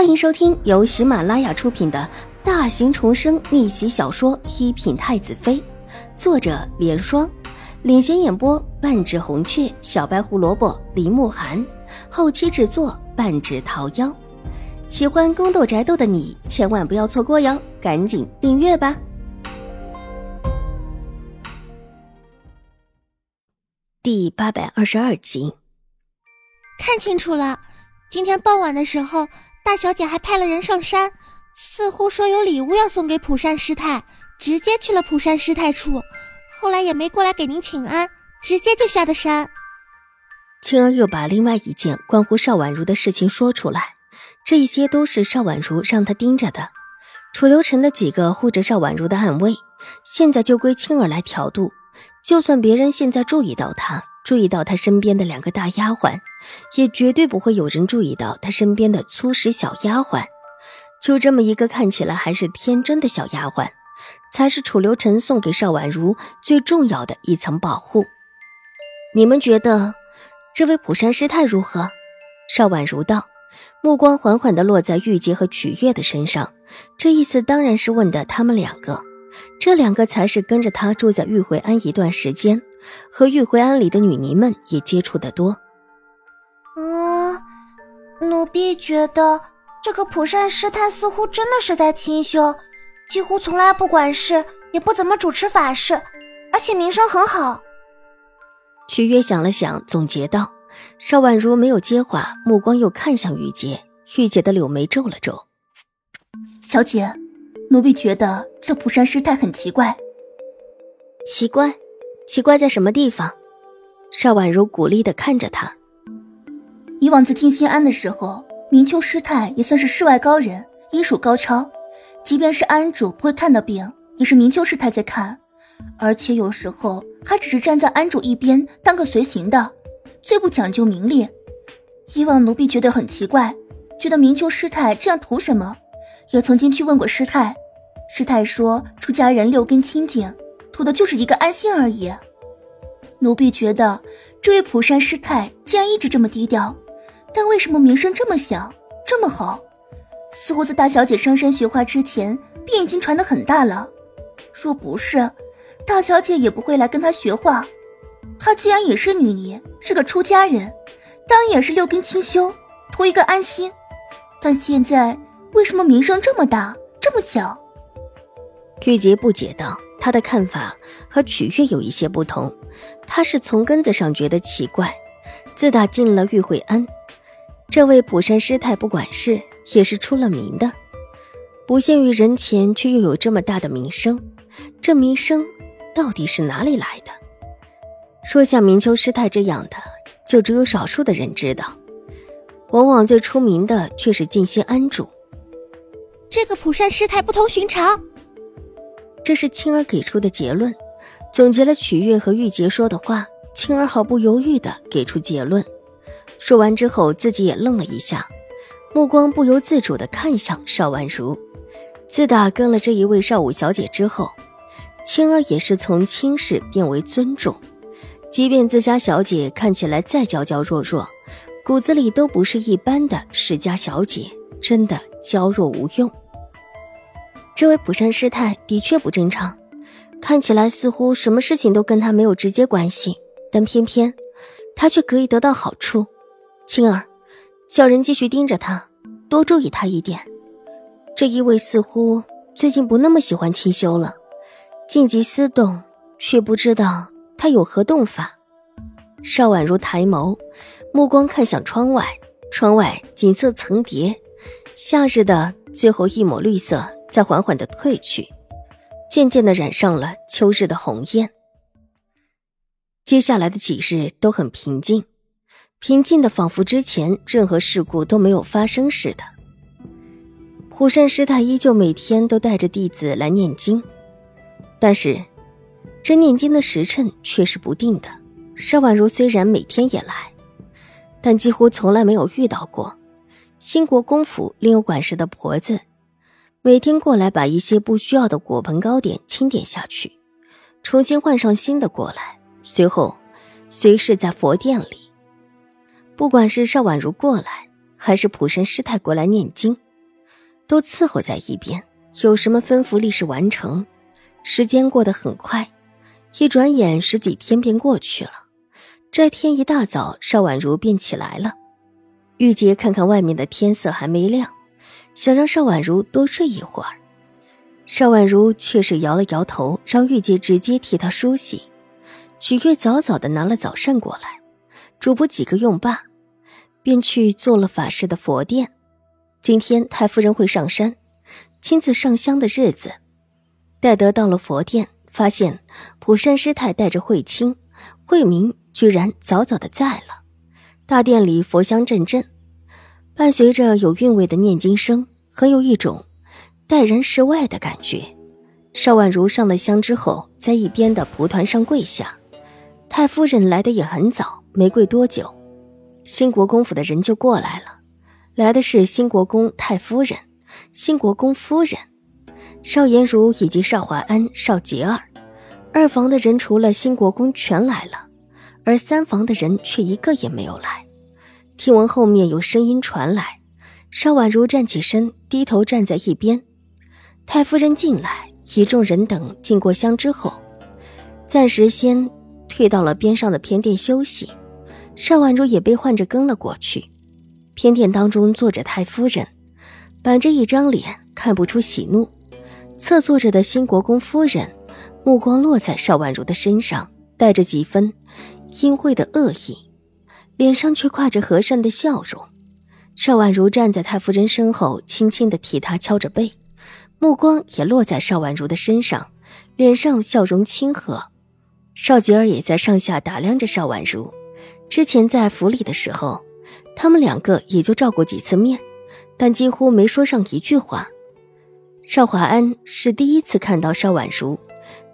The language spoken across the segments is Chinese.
欢迎收听由喜马拉雅出品的大型重生逆袭小说《一品太子妃》，作者：莲霜，领衔演播：半指红雀、小白胡萝卜、林慕寒，后期制作：半指桃夭。喜欢宫斗宅斗的你千万不要错过哟，赶紧订阅吧！第八百二十二集，看清楚了，今天傍晚的时候。大小姐还派了人上山，似乎说有礼物要送给蒲山师太，直接去了蒲山师太处，后来也没过来给您请安，直接就下的山。青儿又把另外一件关乎邵婉如的事情说出来，这些都是邵婉如让他盯着的。楚留臣的几个护着邵婉如的暗卫，现在就归青儿来调度。就算别人现在注意到他，注意到他身边的两个大丫鬟。也绝对不会有人注意到他身边的粗使小丫鬟，就这么一个看起来还是天真的小丫鬟，才是楚留臣送给邵婉如最重要的一层保护。你们觉得这位普山师太如何？邵婉如道，目光缓缓地落在玉洁和曲月的身上，这意思当然是问的他们两个，这两个才是跟着他住在玉回庵一段时间，和玉回庵里的女尼们也接触得多。嗯，奴婢觉得这个蒲善师太似乎真的是在清修，几乎从来不管事，也不怎么主持法事，而且名声很好。曲月想了想，总结道：“邵婉如没有接话，目光又看向玉洁，玉洁的柳眉皱了皱。小姐，奴婢觉得这蒲山师太很奇怪。奇怪？奇怪在什么地方？”邵婉如鼓励的看着他。以往在静心庵的时候，明秋师太也算是世外高人，医术高超。即便是庵主不会看的病，也是明秋师太在看，而且有时候还只是站在庵主一边当个随行的，最不讲究名利。以往奴婢觉得很奇怪，觉得明秋师太这样图什么？也曾经去问过师太，师太说出家人六根清净，图的就是一个安心而已。奴婢觉得这位蒲山师太既然一直这么低调。但为什么名声这么响，这么好？似乎在大小姐上山学画之前，便已经传得很大了。若不是，大小姐也不会来跟她学画。她既然也是女尼，是个出家人，当然也是六根清修，图一个安心。但现在为什么名声这么大，这么响？玉洁不解道：“他的看法和曲月有一些不同。他是从根子上觉得奇怪。自打进了玉慧庵。”这位普山师太不管事，也是出了名的，不限于人前，却又有这么大的名声。这名声到底是哪里来的？说像明秋师太这样的，就只有少数的人知道。往往最出名的却是静心庵主。这个普山师太不同寻常。这是青儿给出的结论，总结了曲月和玉洁说的话。青儿毫不犹豫地给出结论。说完之后，自己也愣了一下，目光不由自主地看向邵婉如。自打跟了这一位邵武小姐之后，青儿也是从轻视变为尊重。即便自家小姐看起来再娇娇弱弱，骨子里都不是一般的世家小姐，真的娇弱无用。这位普山师太的确不正常，看起来似乎什么事情都跟她没有直接关系，但偏偏她却可以得到好处。青儿，小人继续盯着他，多注意他一点。这一位似乎最近不那么喜欢清修了，静极思动，却不知道他有何动法。邵婉如抬眸，目光看向窗外，窗外景色层叠，夏日的最后一抹绿色在缓缓的褪去，渐渐的染上了秋日的红艳。接下来的几日都很平静。平静的，仿佛之前任何事故都没有发生似的。虎山师太依旧每天都带着弟子来念经，但是这念经的时辰却是不定的。邵婉如虽然每天也来，但几乎从来没有遇到过。兴国公府另有管事的婆子，每天过来把一些不需要的果盆糕点清点下去，重新换上新的过来，随后随侍在佛殿里。不管是邵婉如过来，还是普生师太过来念经，都伺候在一边，有什么吩咐立时完成。时间过得很快，一转眼十几天便过去了。这天一大早，邵婉如便起来了。玉洁看看外面的天色还没亮，想让邵婉如多睡一会儿。邵婉如却是摇了摇头，让玉洁直接替她梳洗。许月早早的拿了早膳过来，主仆几个用罢，便去做了法事的佛殿。今天太夫人会上山，亲自上香的日子。待得到了佛殿，发现普善师太带着慧清、慧明居然早早的在了。大殿里佛香阵阵，伴随着有韵味的念经声，很有一种。待人世外的感觉。邵婉如上了香之后，在一边的蒲团上跪下。太夫人来的也很早，没跪多久，兴国公府的人就过来了。来的是兴国公太夫人、兴国公夫人、邵颜如以及邵华安、邵杰儿。二房的人除了兴国公全来了，而三房的人却一个也没有来。听闻后面有声音传来，邵婉如站起身，低头站在一边。太夫人进来，一众人等进过香之后，暂时先退到了边上的偏殿休息。邵婉如也被唤着跟了过去。偏殿当中坐着太夫人，板着一张脸，看不出喜怒。侧坐着的新国公夫人，目光落在邵婉如的身上，带着几分阴晦的恶意，脸上却挂着和善的笑容。邵婉如站在太夫人身后，轻轻地替她敲着背。目光也落在邵婉如的身上，脸上笑容亲和。邵吉儿也在上下打量着邵婉如。之前在府里的时候，他们两个也就照过几次面，但几乎没说上一句话。邵华安是第一次看到邵婉如，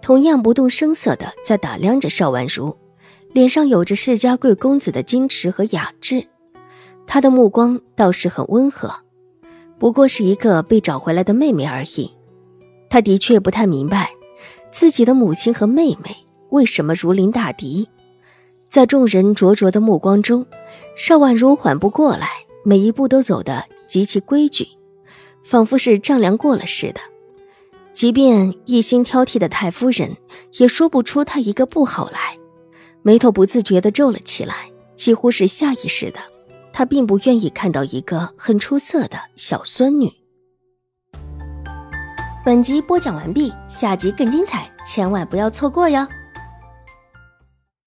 同样不动声色的在打量着邵婉如，脸上有着世家贵公子的矜持和雅致。他的目光倒是很温和。不过是一个被找回来的妹妹而已，他的确不太明白自己的母亲和妹妹为什么如临大敌。在众人灼灼的目光中，邵婉如缓步过来，每一步都走得极其规矩，仿佛是丈量过了似的。即便一心挑剔的太夫人，也说不出她一个不好来，眉头不自觉的皱了起来，几乎是下意识的。他并不愿意看到一个很出色的小孙女。本集播讲完毕，下集更精彩，千万不要错过哟。